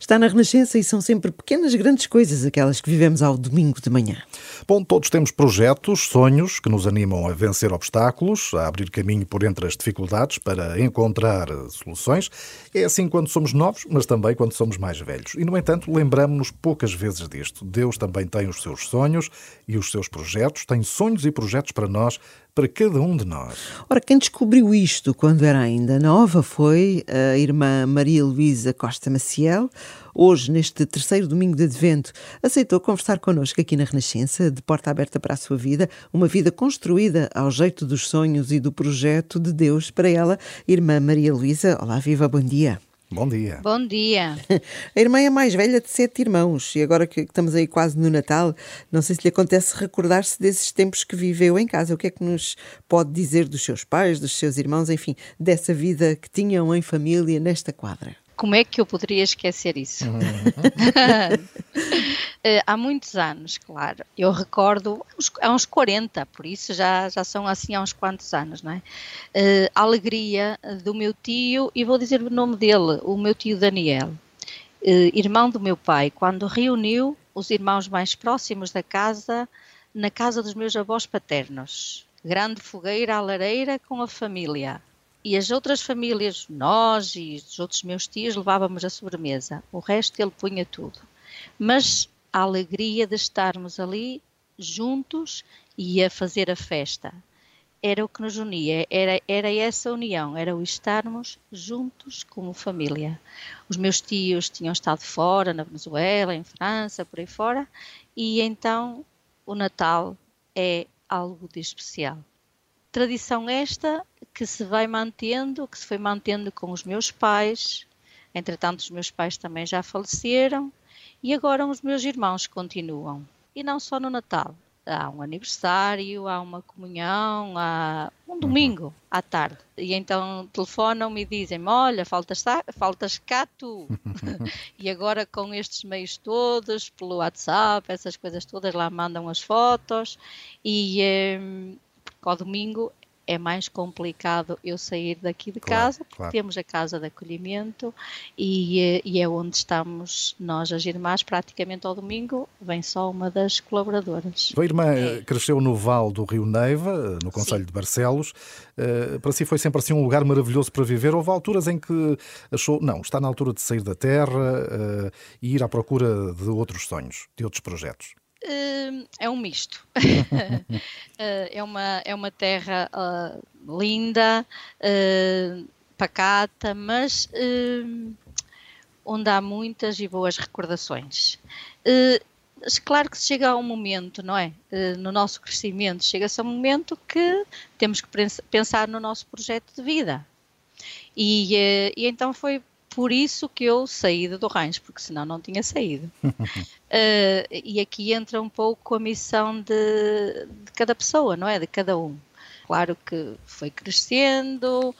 Está na Renascença e são sempre pequenas, grandes coisas aquelas que vivemos ao domingo de manhã. Bom, todos temos projetos, sonhos que nos animam a vencer obstáculos, a abrir caminho por entre as dificuldades para encontrar soluções. É assim quando somos novos, mas também quando somos mais velhos. E, no entanto, lembramos-nos poucas vezes disto. Deus também tem os seus sonhos e os seus projetos, tem sonhos e projetos para nós para cada um de nós. Ora, quem descobriu isto quando era ainda nova foi a irmã Maria Luísa Costa Maciel. Hoje, neste terceiro domingo de Advento, aceitou conversar connosco aqui na Renascença, de porta aberta para a sua vida, uma vida construída ao jeito dos sonhos e do projeto de Deus para ela. Irmã Maria Luísa, olá, viva, bom dia. Bom dia. Bom dia. A irmã é a mais velha de sete irmãos e agora que estamos aí quase no Natal, não sei se lhe acontece recordar-se desses tempos que viveu em casa. O que é que nos pode dizer dos seus pais, dos seus irmãos, enfim, dessa vida que tinham em família nesta quadra? Como é que eu poderia esquecer isso? Uhum. Eh, há muitos anos, claro. Eu recordo, há uns 40, por isso já, já são assim há uns quantos anos, não é? Uh, a alegria do meu tio, e vou dizer o nome dele, o meu tio Daniel, uh, irmão do meu pai, quando reuniu os irmãos mais próximos da casa, na casa dos meus avós paternos. Grande fogueira à lareira com a família e as outras famílias, nós e os outros meus tios, levávamos a sobremesa. O resto ele punha tudo. Mas a alegria de estarmos ali juntos e a fazer a festa era o que nos unia, era, era essa união, era o estarmos juntos como família. Os meus tios tinham estado fora, na Venezuela, em França, por aí fora, e então o Natal é algo de especial. Tradição esta que se vai mantendo, que se foi mantendo com os meus pais. Entretanto, os meus pais também já faleceram e agora os meus irmãos continuam. E não só no Natal. Há um aniversário, há uma comunhão, há um uhum. domingo à tarde. E então telefonam-me e dizem-me: Olha, faltas, faltas cá tu. e agora com estes meios todos, pelo WhatsApp, essas coisas todas, lá mandam as fotos. E. Eh, ao domingo é mais complicado eu sair daqui de claro, casa, porque claro. temos a casa de acolhimento e, eh, e, é onde estamos nós, as irmãs, praticamente ao domingo, vem só uma das colaboradoras. A irmã é. cresceu no Val do Rio Neiva, no Conselho Sim. de Barcelos. Uh, para si foi sempre assim um lugar maravilhoso para viver. Houve alturas em que achou, não, está na altura de sair da terra uh, e ir à procura de outros sonhos, de outros projetos. Uh, é um misto. uh, é, uma, é uma terra uh, linda, pacata, mas onde há muitas e boas recordações. claro que se chega a um momento, não é? no nosso crescimento, chega-se a um momento que temos que pensar no nosso projeto de vida. E, e então foi por isso que eu saí do Rães, porque senão não tinha saído. uh, e aqui entra um pouco a missão de, de, cada pessoa, não é? De cada um. Claro que foi crescendo,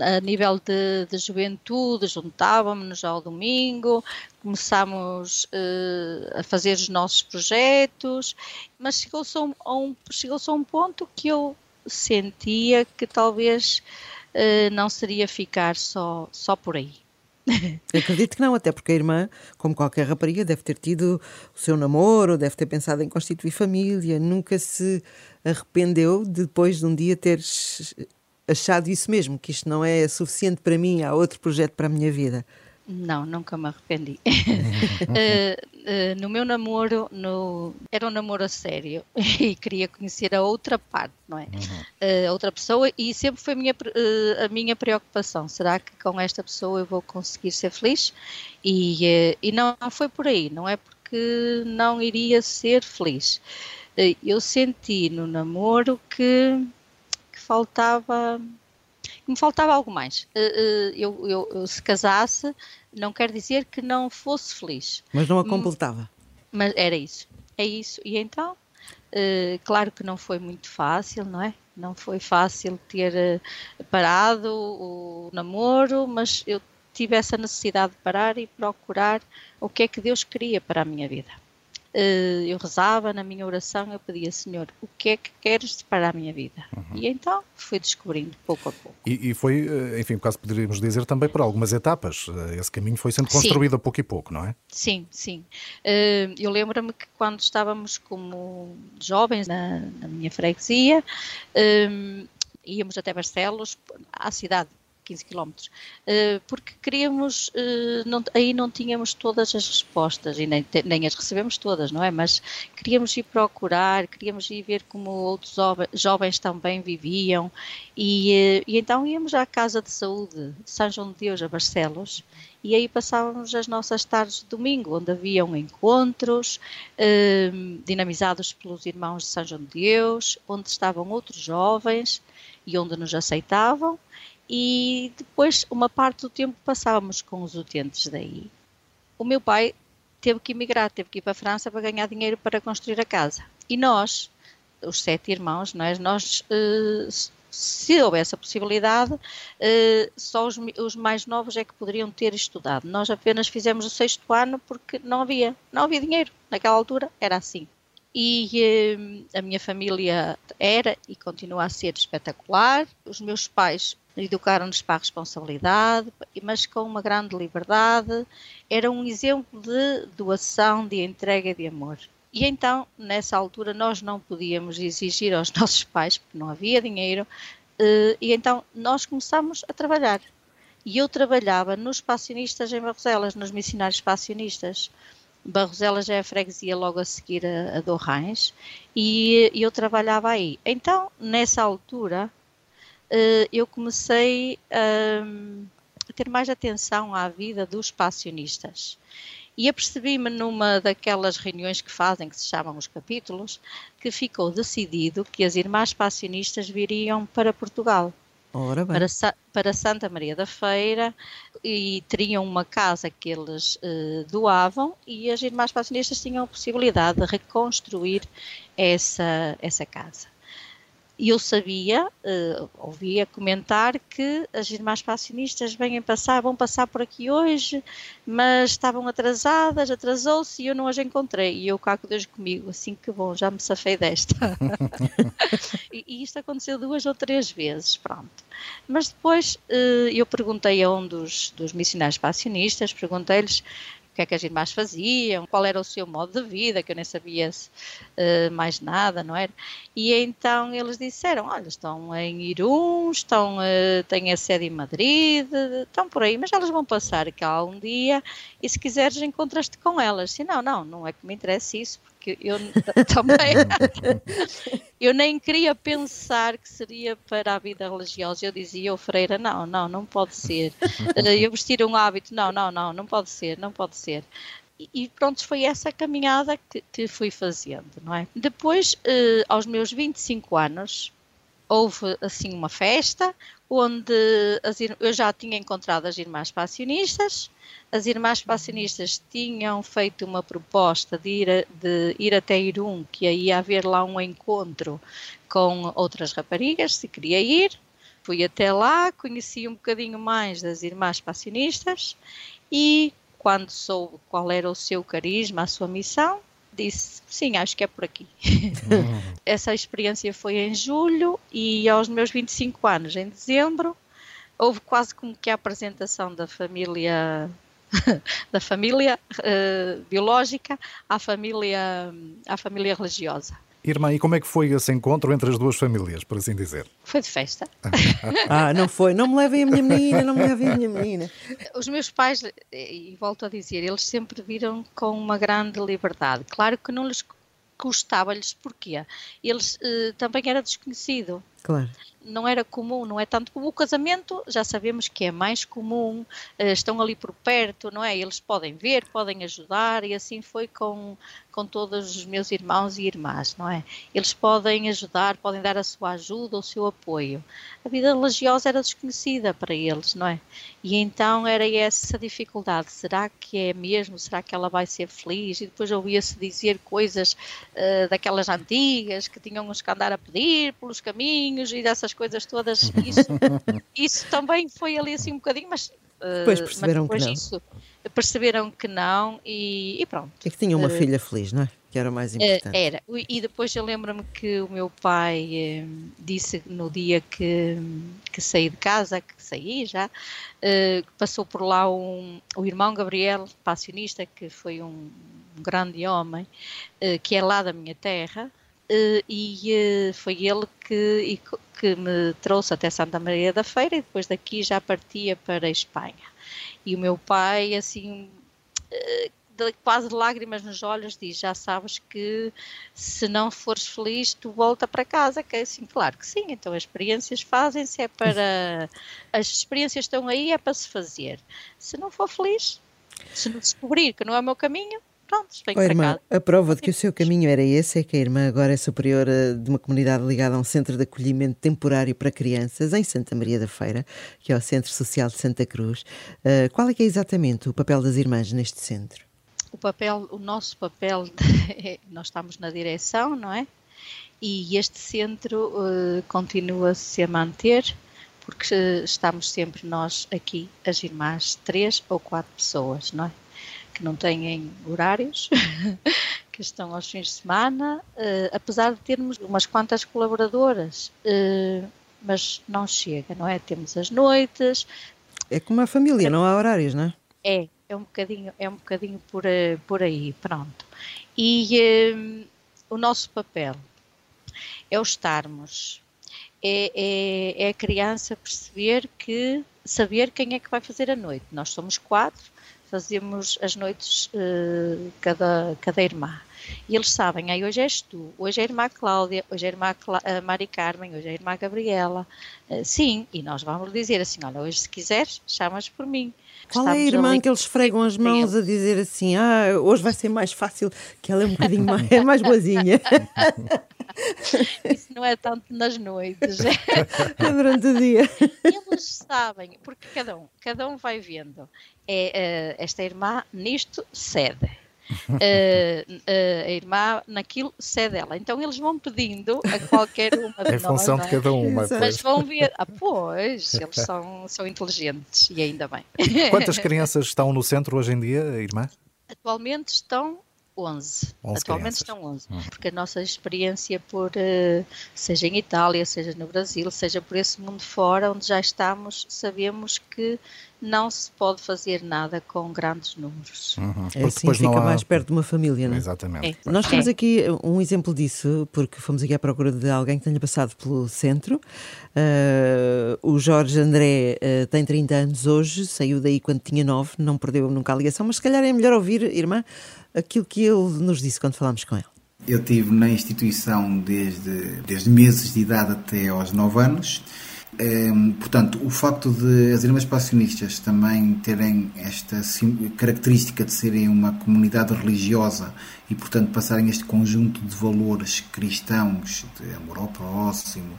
a nível de, de juventude, juntávamos-nos ao domingo, começámos uh, a fazer os nossos projetos, mas chegou-se a, um, chegou a um ponto que eu sentia que talvez uh, não seria ficar só, só por aí Acredito que não, até porque a irmã, como qualquer rapariga, deve ter tido o seu namoro, deve ter pensado em constituir família, nunca se arrependeu depois de um dia ter achado isso mesmo, que isto não é suficiente para mim, há outro projeto para a minha vida. Não, nunca me arrependi. uh, uh, no meu namoro, no... era um namoro a sério e queria conhecer a outra parte, não é? Uhum. Uh, outra pessoa e sempre foi a minha, a minha preocupação. Será que com esta pessoa eu vou conseguir ser feliz? E, e não foi por aí, não é porque não iria ser feliz. eu senti no namoro que, que faltava me faltava algo mais. Eh, eh, eu, eu, eu, se casasse, não quer dizer que não fosse feliz. Mas não a completava. Mas era isso. É isso. E então, eh, claro que não foi muito fácil, não é? Não foi fácil ter parado o namoro, mas eu tive essa necessidade de parar e procurar o que é que Deus queria para a minha vida. Uh, eu rezava na minha oração, eu pedia, Senhor, o que é que queres para a minha vida? Uhum. E então fui descobrindo pouco a pouco. E, e foi, eh, enfim, quase poderíamos dizer também por algumas etapas. Eh, esse caminho foi sendo construído sim. a pouco e pouco, não é? Sim, sim. Eu lembro-me que quando estávamos como jovens na, na minha freguesia, íamos até Barcelos, à cidade 15 quilómetros, uh, porque queríamos, uh, não, aí não tínhamos todas as respostas e nem, nem as recebemos todas, não é? Mas queríamos ir procurar, queríamos ir ver como outros jovens também viviam e, uh, e então íamos à Casa de Saúde de São João de Deus, a Barcelos, e aí passávamos as nossas tardes de domingo, onde haviam encontros dinamizados pelos irmãos de São João de Deus, onde estavam outros jovens e onde nos aceitavam e depois uma parte do tempo passávamos com os utentes daí. O meu pai teve que emigrar, teve que ir para a França para ganhar dinheiro para construir a casa. E nós, os sete irmãos, nós, nós uh, se houvesse a possibilidade, uh, só os, mais novos é que poderiam ter estudado. Nós apenas fizemos o sexto ano porque não havia, não havia dinheiro. Naquela altura era assim. E uh, a minha família era e continua a ser espetacular. Os meus pais educaram-nos para a responsabilidade, mas com uma grande liberdade. Era um exemplo de doação, de entrega de amor. E então, nessa altura, nós não podíamos exigir aos nossos pais, porque não havia dinheiro, eh, e então nós começámos a trabalhar. E eu trabalhava nos passionistas em Barroselas, nos missionários passionistas. Barroselas é a freguesia logo a seguir a, a Dorrães, e, eu trabalhava aí. Então, nessa altura, eu comecei a ter mais atenção à vida dos passionistas. E apercebi-me numa daquelas reuniões que fazem, que se chamam os capítulos, que ficou decidido que as irmãs passionistas viriam para Portugal. Para, para, Santa Maria da Feira e teriam uma casa que eles eh, doavam e as irmãs passionistas tinham a possibilidade de reconstruir essa, essa casa. E eu sabia, uh, ouvia comentar que as irmãs passionistas vêm passar, vão passar por aqui hoje, mas estavam atrasadas, atrasou-se e eu não as encontrei. E eu cá com Deus comigo, assim que bom, já me safei desta. e, e, isto aconteceu duas ou três vezes, pronto. Mas depois uh, eu perguntei a um dos, dos missionários passionistas, perguntei-lhes que é que as irmãs faziam, qual era o seu modo de vida, que eu nem sabia uh, mais nada, não era? E então eles disseram, olha, estão em Irum, estão, uh, têm a sede em Madrid, estão por aí, mas elas vão passar cá um dia e se quiseres encontras-te com elas. Se não, não, não é que me interessa isso, porque eu também eu nem queria pensar que seria para a vida religiosa. Eu dizia, oh freira, não, não, não pode ser. Eh, eu vestir um hábito, não, não, não, não pode ser, não pode ser. E, pronto, foi essa caminhada que, que fui fazendo, não é? Depois, eh, aos meus 25 anos, houve assim uma festa onde as, eu já tinha encontrado as irmãs passionistas. As irmãs passionistas tinham feito uma proposta de ir, a, de ir até Irum, que ia haver lá um encontro com outras raparigas, se queria ir. Fui até lá, conheci um bocadinho mais das irmãs passionistas e quando soube qual era o seu carisma, a sua missão, disse: sim, acho que é por aqui. Uhum. Essa experiência foi em julho e aos meus 25 anos, em dezembro, houve quase como que a apresentação da família da família uh, biológica à família à família religiosa. Irmã, e como é que foi esse encontro entre as duas famílias, por assim dizer? Foi de festa. ah, não foi. Não me levem a minha menina, não me levem a minha menina. Os meus pais, e volto a dizer, eles sempre viram com uma grande liberdade. Claro que não lhes custava-lhes, porquê? Eles uh, também era desconhecido. Claro não era comum, não é tanto como o casamento, já sabemos que é mais comum, uh, estão ali por perto, não é? Eles podem ver, podem ajudar, e assim foi com, com todos os meus irmãos e irmãs, não é? Eles podem ajudar, podem dar a sua ajuda, o seu apoio. A vida religiosa era desconhecida para eles, não é? E então era essa dificuldade: será que é mesmo? Será que ela vai ser feliz? E depois ouvia-se dizer coisas uh, daquelas antigas que tinham que andar a pedir pelos caminhos e dessas coisas todas, isso, isso também foi ali assim um bocadinho, mas depois perceberam depois que não. Isso, perceberam que não e, e, pronto. É que tinha uma uh, filha feliz, não é? que era mais importante. Era. E depois eu lembro-me que o meu pai eh, disse no dia que, que saí de casa, que saí já, eh, passou por lá um, o irmão Gabriel, passionista, que foi um, um grande homem, eh, que é lá da minha terra, eh, e eh, foi ele que, que me trouxe até Santa Maria da Feira e depois daqui já partia para a Espanha. E o meu pai, assim, eh, de quase lágrimas nos olhos, diz: Já sabes que se não fores feliz, tu volta para casa. Que é assim, claro que sim. Então as experiências fazem-se, é para. As experiências estão aí, é para se fazer. Se não for feliz, se não descobrir que não é o meu caminho, pronto, venho oh, irmã. A prova de que o seu caminho era esse é que a irmã agora é superiora de uma comunidade ligada a um centro de acolhimento temporário para crianças em Santa Maria da Feira, que é o Centro Social de Santa Cruz. Uh, qual é que é exatamente o papel das irmãs neste centro? o papel, o nosso papel, é, nós estamos na direção, não é? E este centro uh, continua-se a manter, porque estamos sempre nós aqui, as irmãs, três ou quatro pessoas, não é? Que não têm horários, que estão aos fins de semana, uh, apesar de termos umas quantas colaboradoras, uh, mas não chega, não é? Temos as noites. É como a família, não há horários, não é? É, é um bocadinho, é um bocadinho por, eh, por aí, pronto. E um, eh, o nosso papel é o estarmos, é, é, é, a criança perceber que, saber quem é que vai fazer a noite. Nós somos quatro, fazemos as noites uh, cada, cada irmã. E eles sabem, aí hoje és tu, hoje é a irmã Cláudia, hoje é a irmã Clá Mari Carmen, hoje é a irmã Gabriela. Uh, sim, e nós vamos dizer assim: olha, hoje se quiseres, chamas por mim. Qual é a irmã ali... que eles esfregam as mãos a dizer assim: ah, hoje vai ser mais fácil, que ela é um bocadinho mais, é mais boazinha? Isso não é tanto nas noites. É durante o dia. Eles sabem, porque cada um, cada um vai vendo. É, uh, esta irmã nisto cede uh, uh, a irmã naquilo cede ela. Então eles vão pedindo a qualquer uma de é nós. função de cada uma. Mas vão ver. Ah, pois, eles são, são inteligentes e ainda bem. Quantas crianças estão no centro hoje em dia, irmã? Atualmente estão 11. 11 Atualmente crianças. estão 11. Hum. Porque a nossa experiência por, uh, seja em Itália, seja no Brasil, seja por esse mundo fora, onde já estamos, sabemos que não se pode fazer nada com grandes números. Uhum. É assim fica há... mais perto de uma família, não é? Exatamente. É. Nós temos aqui um exemplo disso, porque fomos aqui à procura de alguém que tenha passado pelo centro. Uh, o Jorge André uh, tem 30 anos hoje, saiu daí quando tinha 9, não perdeu nunca a ligação, mas se calhar é melhor ouvir, irmã, aquilo que ele nos disse quando falámos com ele. Eu estive na instituição desde, desde meses de idade até aos 9 anos Ehm, portanto, o facto de as irmãs passionistas também terem esta característica de serem uma comunidade religiosa e, portanto, passarem este conjunto de valores cristãos, de amor ao próximo,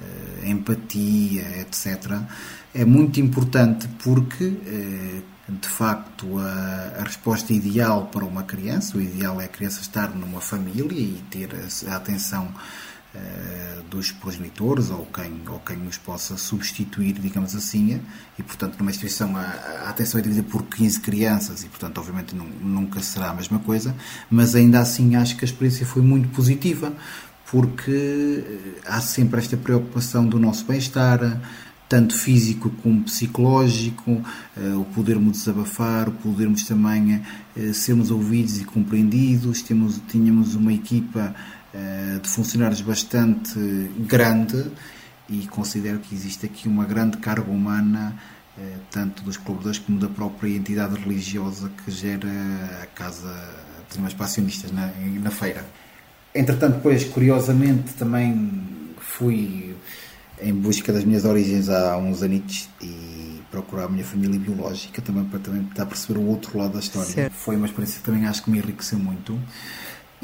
eh, empatia, etc., é muito importante porque, eh, de facto, a, a resposta ideal para uma criança, o ideal é a criança estar numa família e ter a, a atenção dos progenitores ou quem, ou quem nos possa substituir, digamos assim, e portanto numa instituição a, a atenção é dividida por 15 crianças e portanto obviamente não, nunca será a mesma coisa, mas ainda assim acho que a experiência foi muito positiva porque eh, há sempre esta preocupação do nosso bem-estar, tanto físico como psicológico, eh, o podermos desabafar, o podermos também sermos ouvidos e compreendidos, temos, tínhamos uma equipa eh, de funcionários bastante grande e considero que existe aqui uma grande carga humana, eh, tanto dos colaboradores como da própria entidade religiosa que gera a Casa dos Irmãos Passionistas na, na feira. Entretanto, depois, curiosamente, também fui em busca das minhas origens há uns anos e procurar a minha família biológica também para também perceber o outro lado da história. Certo. Foi uma experiência que também acho que me enriqueceu muito.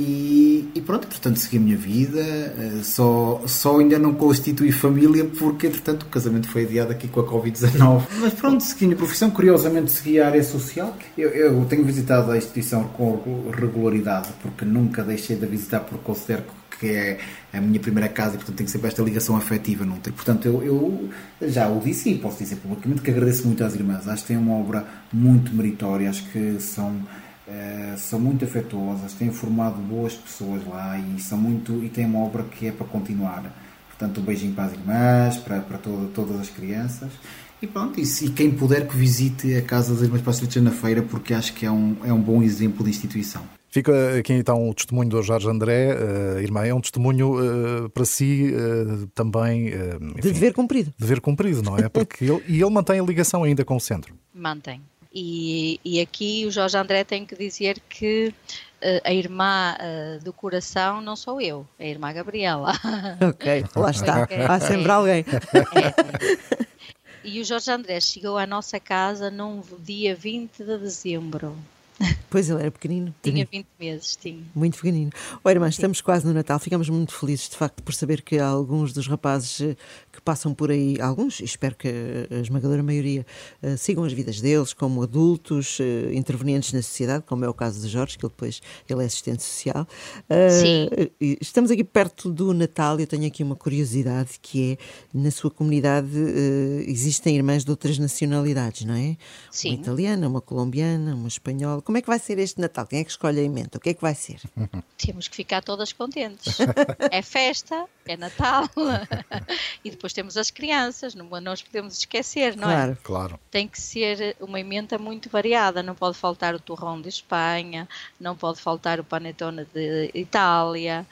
E, e, pronto, portanto segui a minha vida, eh, só, só ainda não constituí família porque entretanto o casamento foi adiado aqui com a Covid-19. Mas pronto, segui a minha profissão, curiosamente segui a área social. Eu, eu tenho visitado a instituição com regularidade porque nunca deixei de visitar porque considero que é a minha primeira casa e portanto tenho sempre esta ligação afetiva. Não tem. Portanto, eu, eu já o disse e posso dizer publicamente que agradeço muito às irmãs. Acho que têm uma obra muito meritória, acho que são Uh, são muito afetuosas, têm formado boas pessoas lá e são muito e têm uma obra que é para continuar. Portanto, um beijinho para as irmãs, para, para todo, todas as crianças. E pronto, e, e quem puder que visite a Casa das Irmãs Pastoritas na feira, porque acho que é um, é um bom exemplo de instituição. Fica aqui então o testemunho do Jorge André, uh, irmã, é um testemunho uh, para si uh, também. Enfim, de dever cumprido. Dever cumprido, não é? Porque ele, e ele mantém a ligação ainda com o centro. Mantém. E, e aqui o Jorge André tem que dizer que a irmã do coração não sou eu, é a irmã Gabriela. Ok, lá está. Há sempre é, alguém. É, e o Jorge André chegou à nossa casa num dia 20 de dezembro. Pois ele era pequenino. Tinha 20 meses, tinha. Muito pequenino. Oi, irmã, estamos quase no Natal. Ficamos muito felizes, de facto, por saber que alguns dos rapazes eh, passam por aí, alguns, espero que a esmagadora maioria, uh, sigam as vidas deles como adultos, uh, intervenientes na sociedade, como é o caso de Jorge, que ele depois ele é assistente social. Uh, Sim. Estamos aqui perto do Natal e eu tenho aqui uma curiosidade que é, na sua comunidade existem irmãs de outras nacionalidades, não é? Sim. Uma italiana, uma colombiana, uma espanhola. Como é que vai ser este Natal? Quem é que escolhe a emenda? O que é que vai ser? Temos que ficar todas contentes. é festa, é Natal. e depois temos as crianças, não, não os podemos esquecer, não claro. é? Claro. Tem que ser uma emenda muito variada. Não pode faltar o torrão de Espanha, não pode faltar o panetone de Itália,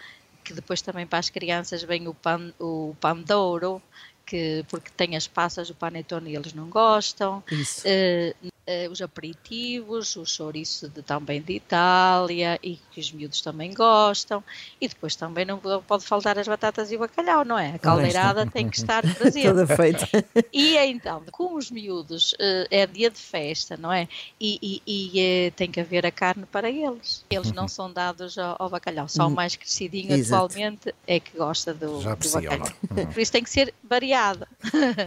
que depois também para as crianças vem o pão, o pão de ouro, que, porque tem as passas do panetone e eles não gostam. Isso. Uh, uh, os aperitivos, o chouriço de, também de Itália e que os miúdos também gostam. E depois também não pode faltar as batatas e o bacalhau, não é? A caldeirada tem que estar presente. Toda feita. E então, com os miúdos, uh, é dia de festa, não é? E, e, e uh, tem que haver a carne para eles. Eles não são dados ao, ao bacalhau. Só o mais crescidinho Exato. atualmente é que gosta do, do bacalhau. Uhum. Por isso tem que ser variado.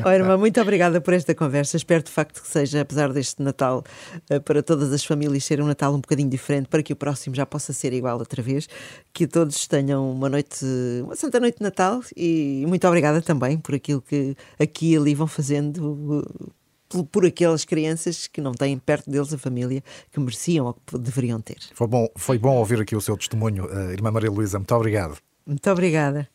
Oi, irmã, muito obrigada por esta conversa. Espero de facto que seja, apesar deste Natal uh, para todas as famílias ser um Natal um bocadinho diferente, para que o próximo já possa ser igual outra vez. Que todos tenham uma noite, uma santa noite de Natal e muito obrigada também por aquilo que aqui e ali vão fazendo por, por, aquelas crianças que não têm perto deles a família que mereciam ou que deveriam ter. Foi bom, foi bom ouvir aqui o seu testemunho, uh, Irmã Maria Luísa. Muito obrigado. Muito obrigada.